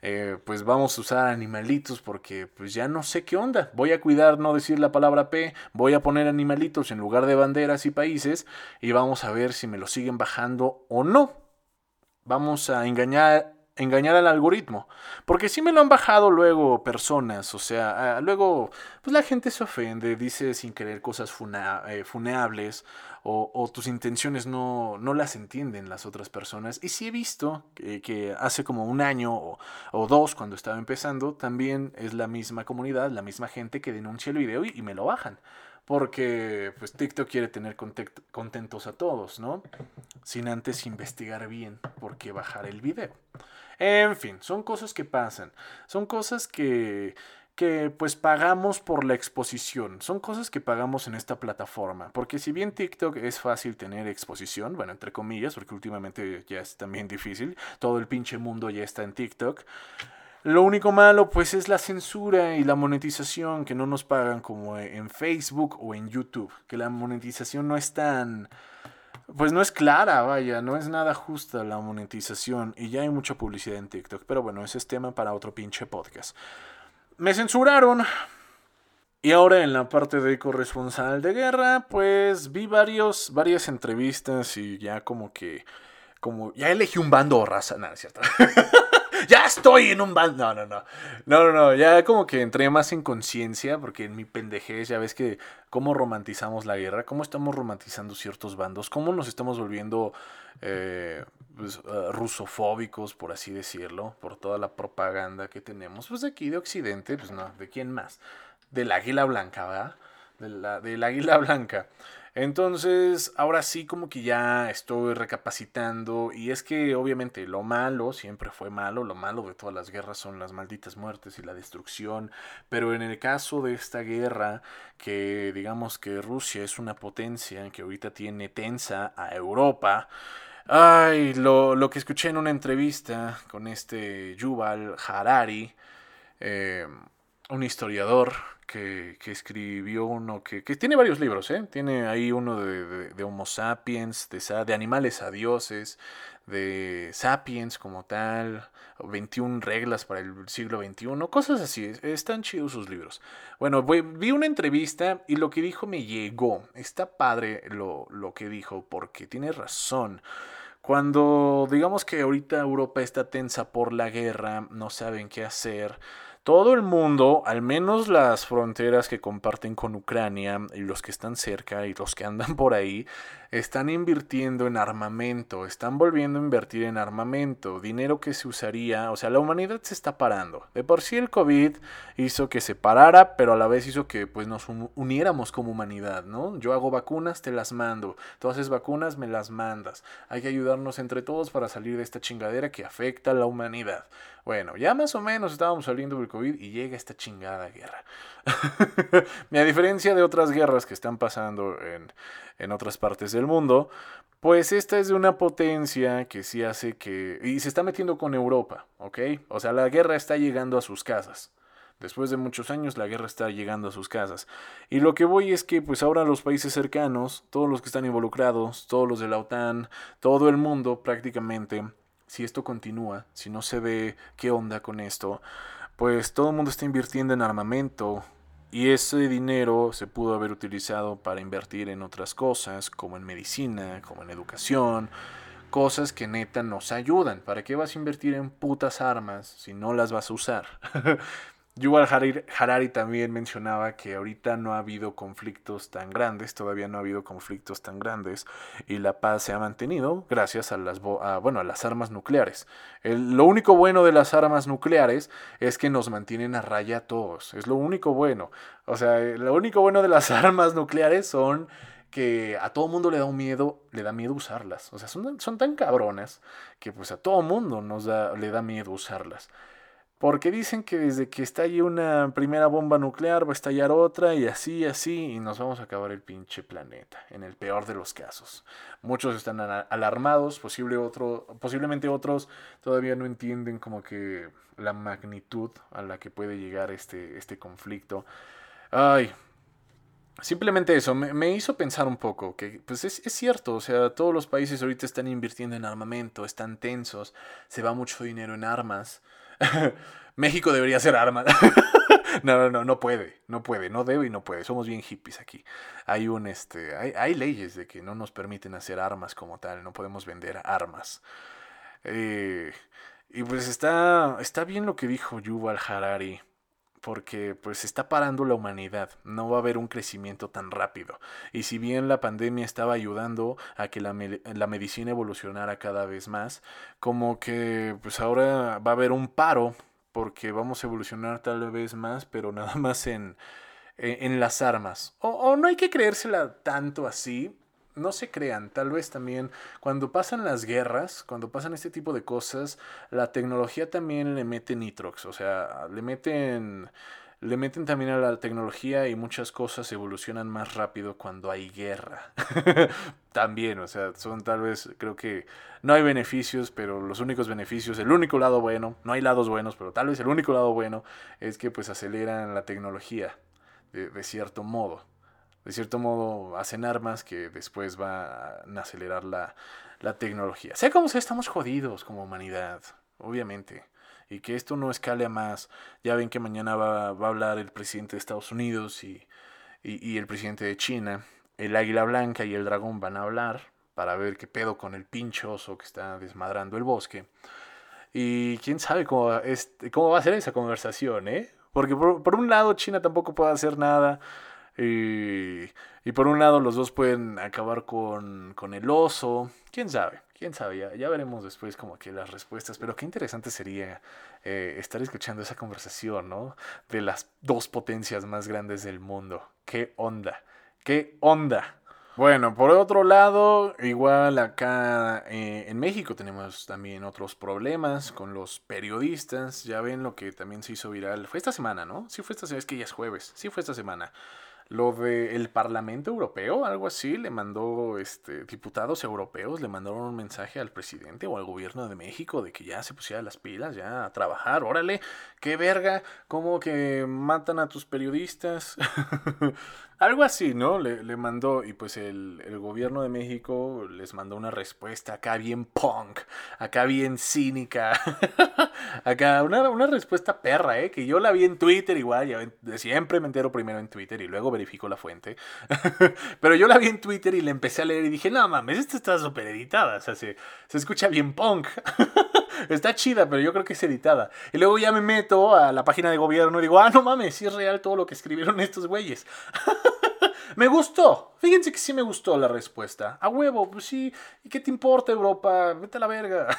eh, pues vamos a usar animalitos porque pues ya no sé qué onda. Voy a cuidar no decir la palabra P, voy a poner animalitos en lugar de banderas y países y vamos a ver si me lo siguen bajando o no vamos a engañar, engañar al algoritmo. Porque si me lo han bajado luego personas, o sea, ah, luego pues la gente se ofende, dice sin querer cosas eh, funeables o, tus intenciones no, no, las entienden las otras personas. Y sí he visto que, hace como un año o, dos, cuando estaba empezando, también es la misma comunidad, la misma gente que denuncia el video y me lo bajan porque pues TikTok quiere tener contentos a todos, ¿no? Sin antes investigar bien por qué bajar el video. En fin, son cosas que pasan, son cosas que que pues pagamos por la exposición. Son cosas que pagamos en esta plataforma. Porque si bien TikTok es fácil tener exposición, bueno, entre comillas, porque últimamente ya es también difícil, todo el pinche mundo ya está en TikTok. Lo único malo pues es la censura y la monetización que no nos pagan como en Facebook o en YouTube, que la monetización no es tan pues no es clara, vaya, no es nada justa la monetización y ya hay mucha publicidad en TikTok, pero bueno, ese es tema para otro pinche podcast. Me censuraron. Y ahora en la parte de corresponsal de guerra, pues vi varios, varias entrevistas y ya como que, como, ya elegí un bando o raza, nada, ¿cierto? ya estoy en un bando. No, no, no. No, no, no. Ya como que entré más en conciencia, porque en mi pendejez ya ves que cómo romantizamos la guerra, cómo estamos romantizando ciertos bandos, cómo nos estamos volviendo eh, pues, uh, rusofóbicos, por así decirlo, por toda la propaganda que tenemos. Pues aquí, de Occidente, pues no, ¿de quién más? Del águila blanca, ¿verdad? De la, del águila blanca. Entonces, ahora sí como que ya estoy recapacitando y es que obviamente lo malo siempre fue malo, lo malo de todas las guerras son las malditas muertes y la destrucción, pero en el caso de esta guerra, que digamos que Rusia es una potencia que ahorita tiene tensa a Europa, ay, lo, lo que escuché en una entrevista con este Yuval Harari, eh, un historiador que, escribió uno que, tiene varios libros, ¿eh? Tiene ahí uno de, Homo sapiens, de, de, animales a dioses, de sapiens como tal, 21 reglas para el siglo XXI, cosas así. Están chidos sus libros. Bueno, vi una entrevista y lo que dijo me llegó. Está padre lo, lo que dijo porque tiene razón. Cuando digamos que ahorita Europa está tensa por la guerra, no saben qué hacer todo el mundo, al menos las fronteras que comparten con Ucrania y los que están cerca y los que andan por ahí, están invirtiendo en armamento, están volviendo a invertir en armamento, dinero que se usaría, o sea, la humanidad se está parando. De por sí el COVID hizo que se parara, pero a la vez hizo que pues nos uniéramos como humanidad, ¿no? Yo hago vacunas, te las mando, tú haces vacunas, me las mandas. Hay que ayudarnos entre todos para salir de esta chingadera que afecta a la humanidad. Bueno, ya más o menos estábamos saliendo del COVID y llega esta chingada guerra. a diferencia de otras guerras que están pasando en, en otras partes del mundo, pues esta es de una potencia que sí hace que... Y se está metiendo con Europa, ¿ok? O sea, la guerra está llegando a sus casas. Después de muchos años la guerra está llegando a sus casas. Y lo que voy es que pues ahora los países cercanos, todos los que están involucrados, todos los de la OTAN, todo el mundo prácticamente, si esto continúa, si no se ve qué onda con esto, pues todo el mundo está invirtiendo en armamento, y ese dinero se pudo haber utilizado para invertir en otras cosas, como en medicina, como en educación, cosas que neta nos ayudan. ¿Para qué vas a invertir en putas armas si no las vas a usar? Yuval Harari también mencionaba que ahorita no ha habido conflictos tan grandes, todavía no ha habido conflictos tan grandes y la paz se ha mantenido gracias a las, bueno, a las armas nucleares. lo único bueno de las armas nucleares es que nos mantienen a raya a todos, es lo único bueno. O sea, lo único bueno de las armas nucleares son que a todo mundo le da un miedo, le da miedo usarlas. O sea, son, son tan cabronas que pues a todo mundo nos da, le da miedo usarlas. Porque dicen que desde que estalle una primera bomba nuclear va a estallar otra y así, así, y nos vamos a acabar el pinche planeta, en el peor de los casos. Muchos están alarmados, posiblemente otros todavía no entienden como que la magnitud a la que puede llegar este, este conflicto. Ay, Simplemente eso, me, hizo pensar un poco que pues es, es, cierto, o sea, todos los países ahorita están invirtiendo en armamento, están tensos, se va mucho dinero en armas. México debería ser armas. no, no, no, no puede, no puede, no debe y no puede. Somos bien hippies aquí. Hay un este, hay, leyes de que no nos permiten hacer armas como tal, no podemos vender armas. Eh, y pues está, está bien lo que dijo Yuval Harari porque pues está parando la humanidad, no va a haber un crecimiento tan rápido. Y si bien la pandemia estaba ayudando a que la, la, medicina evolucionara cada vez más, como que pues ahora va a haber un paro porque vamos a evolucionar tal vez más, pero nada más en, en, las armas. O, o no hay que creérsela tanto así, no se crean, tal vez también cuando pasan las guerras, cuando pasan este tipo de cosas, la tecnología también le mete nitrox, o sea, le meten le meten también a la tecnología y muchas cosas evolucionan más rápido cuando hay guerra. también, o sea, son tal vez, creo que no hay beneficios, pero los únicos beneficios, el único lado bueno, no hay lados buenos, pero tal vez el único lado bueno es que pues aceleran la tecnología de cierto modo de cierto modo hacen armas que después van a acelerar la, tecnología. Sea como sea, estamos jodidos como humanidad, obviamente. Y que esto no escale a más. Ya ven que mañana va, a hablar el presidente de Estados Unidos y, y, el presidente de China. El águila blanca y el dragón van a hablar para ver qué pedo con el pinchoso que está desmadrando el bosque. Y quién sabe cómo, es, cómo va a ser esa conversación, ¿eh? Porque por, por, un lado China tampoco puede hacer nada. Y, y, por un lado los dos pueden acabar con, con el oso. ¿Quién sabe? ¿Quién sabe? Ya, veremos después como que las respuestas. Pero qué interesante sería eh, estar escuchando esa conversación, ¿no? De las dos potencias más grandes del mundo. ¿Qué onda? ¿Qué onda? Bueno, por otro lado, igual acá eh, en México tenemos también otros problemas con los periodistas. Ya ven lo que también se hizo viral. Fue esta semana, ¿no? Sí fue esta semana, es que ya es jueves. Sí fue esta semana lo del el Parlamento Europeo, algo así, le mandó este, diputados europeos, le mandaron un mensaje al presidente o al gobierno de México de que ya se pusiera las pilas, ya a trabajar, órale, qué verga, como que matan a tus periodistas. algo así, ¿no? Le, le mandó, y pues el, el, gobierno de México les mandó una respuesta acá bien punk, acá bien cínica, acá una, una respuesta perra, ¿eh? Que yo la vi en Twitter igual, ya, siempre me entero primero en Twitter y luego verifico la fuente. pero yo la vi en Twitter y la empecé a leer y dije, no mames, esta está súper editada. O sea, se, se escucha bien punk. está chida, pero yo creo que es editada. Y luego ya me meto a la página de gobierno y digo, ah, no mames, sí es real todo lo que escribieron estos güeyes. me gustó. Fíjense que sí me gustó la respuesta. A huevo, pues sí. ¿Y qué te importa, Europa? Vete a la verga.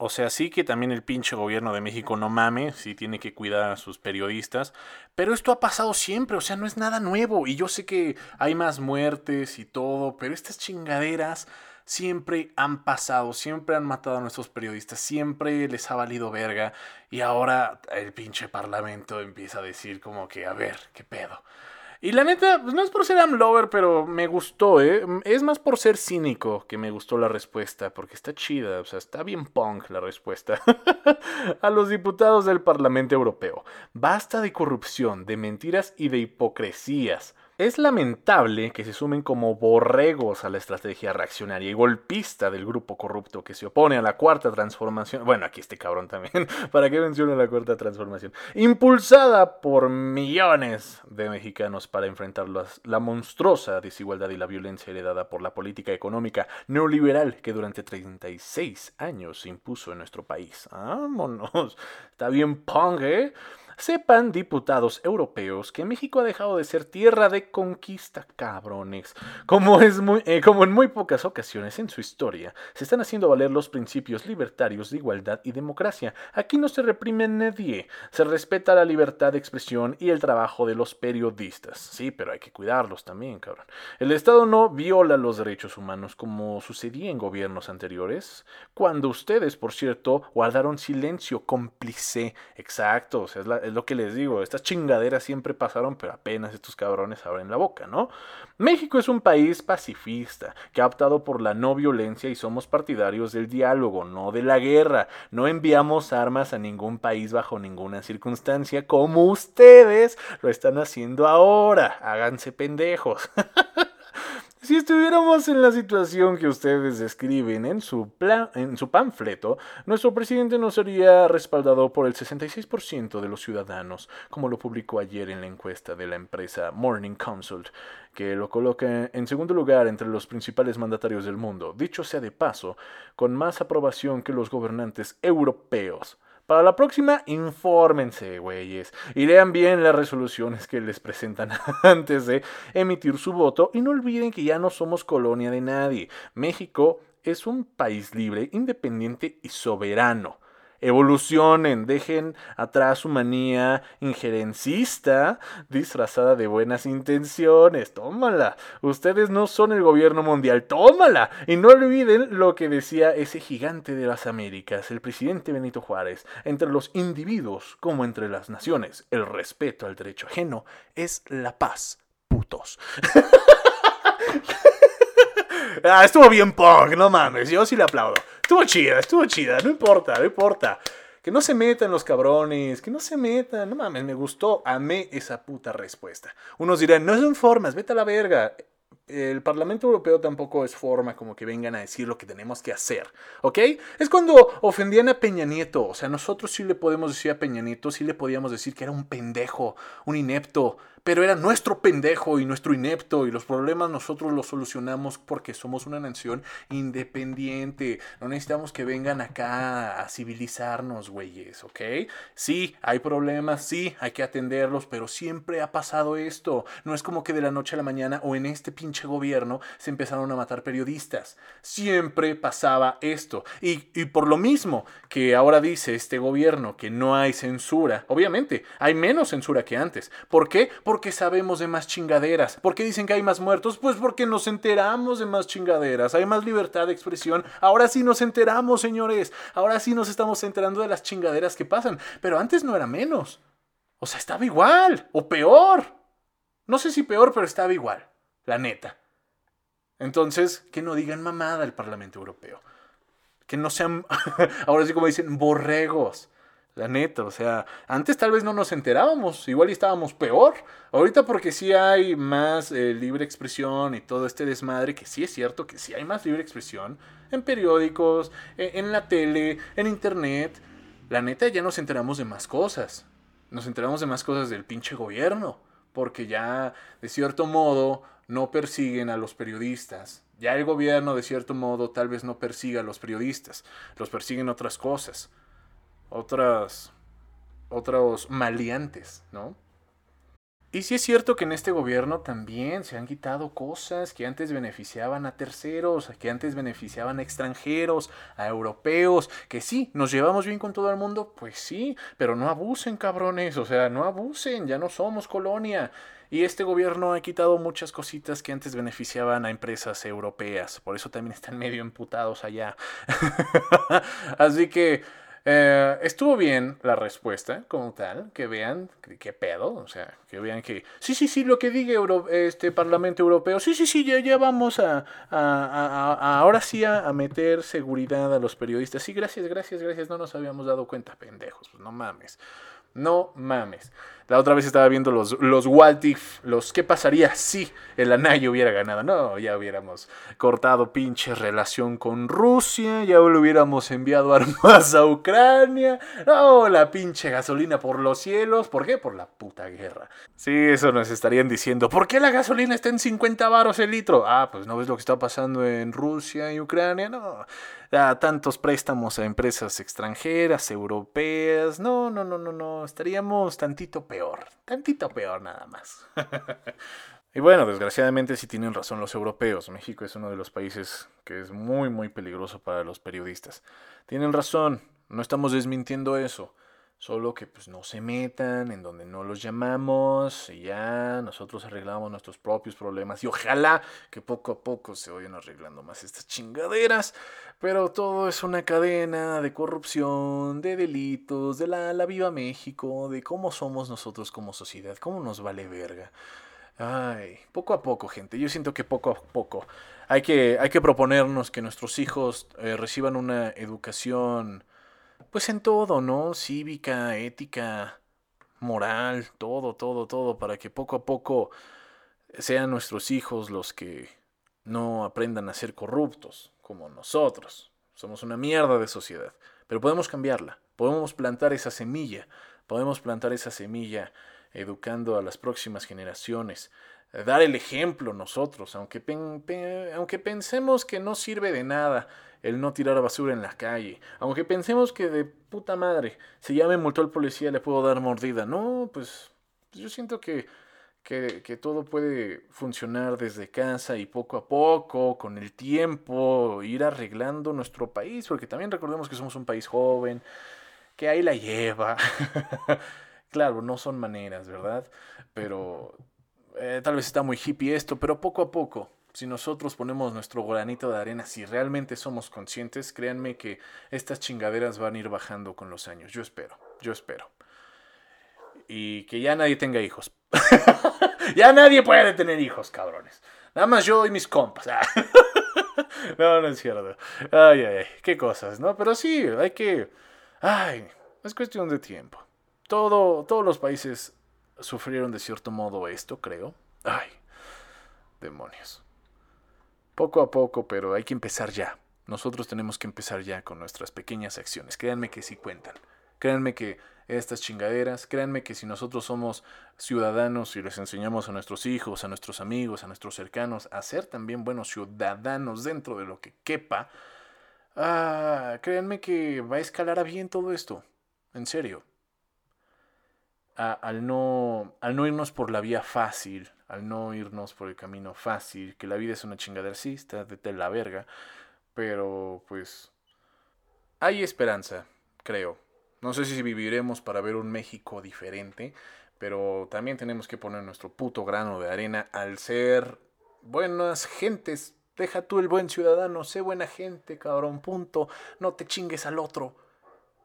O sea, sí que también el pinche gobierno de México no mame, sí tiene que cuidar a sus periodistas, pero esto ha pasado siempre, o sea, no es nada nuevo. Y yo sé que hay más muertes y todo, pero estas chingaderas siempre han pasado, siempre han matado a nuestros periodistas, siempre les ha valido verga. Y ahora el pinche parlamento empieza a decir como que, a ver, ¿qué pedo? Y la neta, pues no es por ser amlover, pero me gustó, ¿eh? Es más por ser cínico que me gustó la respuesta, porque está chida, o sea, está bien punk la respuesta. a los diputados del Parlamento Europeo. Basta de corrupción, de mentiras y de hipocresías. Es lamentable que se sumen como borregos a la estrategia reaccionaria y golpista del grupo corrupto que se opone a la cuarta transformación. Bueno, aquí este cabrón también. ¿Para qué menciona la cuarta transformación? Impulsada por millones de mexicanos para enfrentar la monstruosa desigualdad y la violencia heredada por la política económica neoliberal que durante 36 años se impuso en nuestro país. Vámonos. Está bien punk, ¿eh? Sepan, diputados europeos, que México ha dejado de ser tierra de conquista, cabrones. Como, es muy, eh, como en muy pocas ocasiones en su historia, se están haciendo valer los principios libertarios de igualdad y democracia. Aquí no se reprime nadie. Se respeta la libertad de expresión y el trabajo de los periodistas. Sí, pero hay que cuidarlos también, cabrón. El Estado no viola los derechos humanos como sucedía en gobiernos anteriores, cuando ustedes, por cierto, guardaron silencio cómplice. Exacto, o sea, es la, es lo que les digo, estas chingaderas siempre pasaron, pero apenas estos cabrones abren la boca, ¿no? México es un país pacifista, que ha optado por la no violencia y somos partidarios del diálogo, no de la guerra. No enviamos armas a ningún país bajo ninguna circunstancia, como ustedes lo están haciendo ahora. Háganse pendejos. Si estuviéramos en la situación que ustedes describen en su, en su panfleto, nuestro presidente no sería respaldado por el 66% de los ciudadanos, como lo publicó ayer en la encuesta de la empresa Morning Consult, que lo coloca en segundo lugar entre los principales mandatarios del mundo, dicho sea de paso, con más aprobación que los gobernantes europeos. Para la próxima, infórmense, güeyes, y lean bien las resoluciones que les presentan antes de emitir su voto y no olviden que ya no somos colonia de nadie. México es un país libre, independiente y soberano evolucionen, dejen atrás su manía injerencista disfrazada de buenas intenciones. Tómala. Ustedes no son el gobierno mundial. Tómala. Y no olviden lo que decía ese gigante de las Américas, el presidente Benito Juárez. Entre los individuos como entre las naciones, el respeto al derecho ajeno es la paz. Putos. ah, estuvo bien punk, no mames. Yo sí le aplaudo. Estuvo chida, estuvo chida, no importa, no importa. Que no se metan los cabrones, que no se metan. No mames, me gustó, amé esa puta respuesta. Unos dirán, no son formas, vete a la verga. El Parlamento Europeo tampoco es forma como que vengan a decir lo que tenemos que hacer, ¿ok? Es cuando ofendían a Peña Nieto, o sea, nosotros sí le podemos decir a Peña Nieto, sí le podíamos decir que era un pendejo, un inepto, pero era nuestro pendejo y nuestro inepto y los problemas nosotros los solucionamos porque somos una nación independiente. No necesitamos que vengan acá a civilizarnos, güeyes, ¿ok? Sí, hay problemas, sí, hay que atenderlos, pero siempre ha pasado esto. No es como que de la noche a la mañana o en este pinche gobierno se empezaron a matar periodistas. Siempre pasaba esto. Y, y por lo mismo que ahora dice este gobierno que no hay censura, obviamente hay menos censura que antes. ¿Por qué? Porque sabemos de más chingaderas. ¿Por qué dicen que hay más muertos? Pues porque nos enteramos de más chingaderas. Hay más libertad de expresión. Ahora sí nos enteramos, señores. Ahora sí nos estamos enterando de las chingaderas que pasan. Pero antes no era menos. O sea, estaba igual. O peor. No sé si peor, pero estaba igual. La neta. Entonces, que no digan mamada el Parlamento Europeo. Que no sean, ahora sí como dicen, borregos. La neta, o sea, antes tal vez no nos enterábamos, igual estábamos peor. Ahorita porque sí hay más eh, libre expresión y todo este desmadre, que sí es cierto que sí hay más libre expresión en periódicos, e, en la tele, en internet. La neta ya nos enteramos de más cosas. Nos enteramos de más cosas del pinche gobierno, porque ya de cierto modo no persiguen a los periodistas. Ya el gobierno de cierto modo tal vez no persiga a los periodistas, los persiguen otras cosas otras, otros maleantes, ¿no? Y sí es cierto que en este gobierno también se han quitado cosas que antes beneficiaban a terceros, que antes beneficiaban a extranjeros, a europeos, que sí, nos llevamos bien con todo el mundo, pues sí, pero no abusen cabrones, o sea, no abusen, ya no somos colonia. Y este gobierno ha quitado muchas cositas que antes beneficiaban a empresas europeas, por eso también están medio emputados allá. Así que Eh, estuvo bien la respuesta como tal, que vean qué pedo, o sea, que vean que sí, sí, sí, lo que diga este Parlamento Europeo, sí, sí, sí, ya, ya vamos a, ahora sí a, meter seguridad a los periodistas. Sí, gracias, gracias, gracias, no nos habíamos dado cuenta, pendejos, pues no mames. No mames. La otra vez estaba viendo los, los What los qué pasaría si el Anayo hubiera ganado. No, ya hubiéramos cortado pinche relación con Rusia, ya le hubiéramos enviado armas a Ucrania. No, la pinche gasolina por los cielos. ¿Por qué? Por la puta guerra. Sí, eso nos estarían diciendo. ¿Por qué la gasolina está en 50 baros el litro? Ah, pues no ves lo que está pasando en Rusia y Ucrania. No a tantos préstamos a empresas extranjeras, europeas. No, no, no, no, no. Estaríamos tantito peor. Tantito peor nada más. y bueno, desgraciadamente sí tienen razón los europeos. México es uno de los países que es muy, muy peligroso para los periodistas. Tienen razón. No estamos desmintiendo eso. Solo que pues no se metan en donde no los llamamos y ya nosotros arreglamos nuestros propios problemas y ojalá que poco a poco se vayan arreglando más estas chingaderas. Pero todo es una cadena de corrupción, de delitos, de la, la viva México, de cómo somos nosotros como sociedad, cómo nos vale verga. Ay, poco a poco, gente. Yo siento que poco a poco hay que, hay que proponernos que nuestros hijos eh, reciban una educación pues en todo, ¿no? Cívica, ética, moral, todo, todo, todo, para que poco a poco sean nuestros hijos los que no aprendan a ser corruptos, como nosotros. Somos una mierda de sociedad, pero podemos cambiarla, podemos plantar esa semilla, podemos plantar esa semilla educando a las próximas generaciones, dar el ejemplo nosotros, aunque, aunque pensemos que no sirve de nada el no tirar basura en la calle. Aunque pensemos que de puta madre, si ya me multó el policía le puedo dar mordida. No, pues, yo siento que, que, que, todo puede funcionar desde casa y poco a poco, con el tiempo, ir arreglando nuestro país, porque también recordemos que somos un país joven, que ahí la lleva. claro, no son maneras, ¿verdad? Pero eh, tal vez está muy hippie esto, pero poco a poco si nosotros ponemos nuestro granito de arena, si realmente somos conscientes, créanme que estas chingaderas van a ir bajando con los años. Yo espero, yo espero. Y que ya nadie tenga hijos. ya nadie puede tener hijos, cabrones. Nada más yo y mis compas. no, no es cierto. Ay, ay, ay, qué cosas, ¿no? Pero sí, hay que... Ay, es cuestión de tiempo. Todo, todos los países sufrieron de cierto modo esto, creo. Ay, demonios. Poco a poco, pero hay que empezar ya. Nosotros tenemos que empezar ya con nuestras pequeñas acciones. Créanme que sí cuentan. Créanme que estas chingaderas, créanme que si nosotros somos ciudadanos y les enseñamos a nuestros hijos, a nuestros amigos, a nuestros cercanos a ser también buenos ciudadanos dentro de lo que quepa, ah, créanme que va a escalar a bien todo esto. En serio. Al, no, al no irnos por la vía fácil, al no irnos por el camino fácil, que la vida es una chingadera, sí, está de la verga, pero pues hay esperanza, creo. No sé si viviremos para ver un México diferente, pero también tenemos que poner nuestro puto grano de arena al ser buenas gentes. Deja tú el buen ciudadano, sé buena gente, cabrón, punto. No te chingues al otro.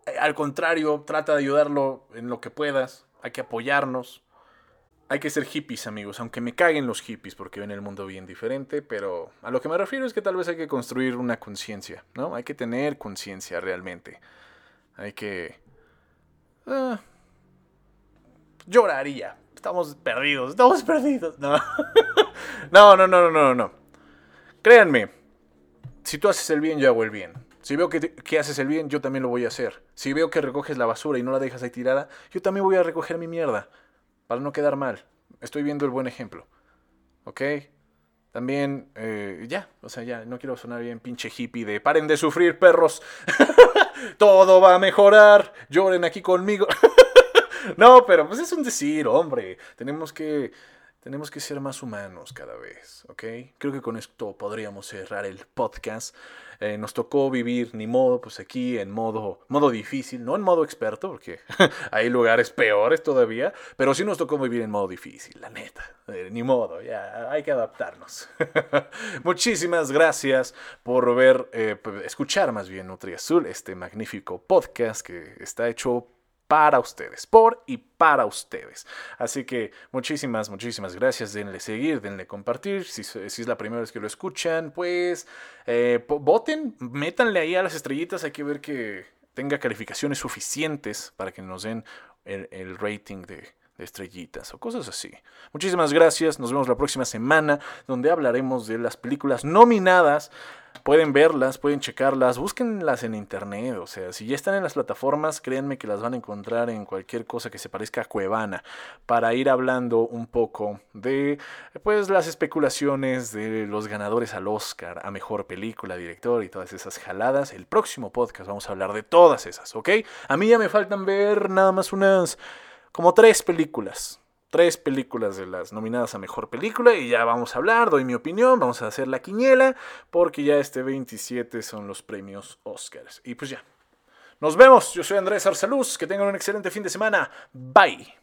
Eh, al contrario, trata de ayudarlo en lo que puedas. Hay que apoyarnos hay que ser hippies, amigos, aunque me caguen los hippies porque ven el mundo bien diferente, pero a lo que me refiero es que tal vez hay que construir una conciencia, ¿no? Hay que tener conciencia realmente. Hay que... Ah, lloraría. Estamos perdidos, estamos perdidos. No, no, no, no, no, no. Créanme, si tú haces el bien, yo hago el bien. Si veo que, que, haces el bien, yo también lo voy a hacer. Si veo que recoges la basura y no la dejas ahí tirada, yo también voy a recoger mi mierda para no quedar mal. Estoy viendo el buen ejemplo. ¿Ok? También, eh, ya, o sea, ya, no quiero sonar bien pinche hippie de paren de sufrir, perros. Todo va a mejorar. Lloren aquí conmigo. no, pero pues es un decir, hombre. Tenemos que Tenemos que ser más humanos cada vez, ¿ok? Creo que con esto podríamos cerrar el podcast. Eh, nos tocó vivir, ni modo, pues aquí en modo, modo difícil, no en modo experto, porque hay lugares peores todavía, pero sí nos tocó vivir en modo difícil, la neta. Eh, ni modo, ya hay que adaptarnos. Muchísimas gracias por ver, eh, escuchar más bien Nutri Azul, este magnífico podcast que está hecho para ustedes, por y para ustedes. Así que muchísimas, muchísimas gracias. Denle seguir, denle compartir. Si, es la primera vez que lo escuchan, pues eh, voten, métanle ahí a las estrellitas. Hay que ver que tenga calificaciones suficientes para que nos den el, rating de, de estrellitas o cosas así. Muchísimas gracias, nos vemos la próxima semana donde hablaremos de las películas nominadas pueden verlas, pueden checarlas, búsquenlas en internet, o sea, si ya están en las plataformas, créanme que las van a encontrar en cualquier cosa que se parezca a Cuevana, para ir hablando un poco de, pues, las especulaciones de los ganadores al Oscar, a Mejor Película, Director y todas esas jaladas. El próximo podcast vamos a hablar de todas esas, ¿ok? A mí ya me faltan ver nada más unas, como tres películas tres películas de las nominadas a Mejor Película y ya vamos a hablar, doy mi opinión, vamos a hacer la quiniela, porque ya este 27 son los premios Oscars. Y pues ya. Nos vemos, yo soy Andrés Arsaluz, que tengan un excelente fin de semana. Bye.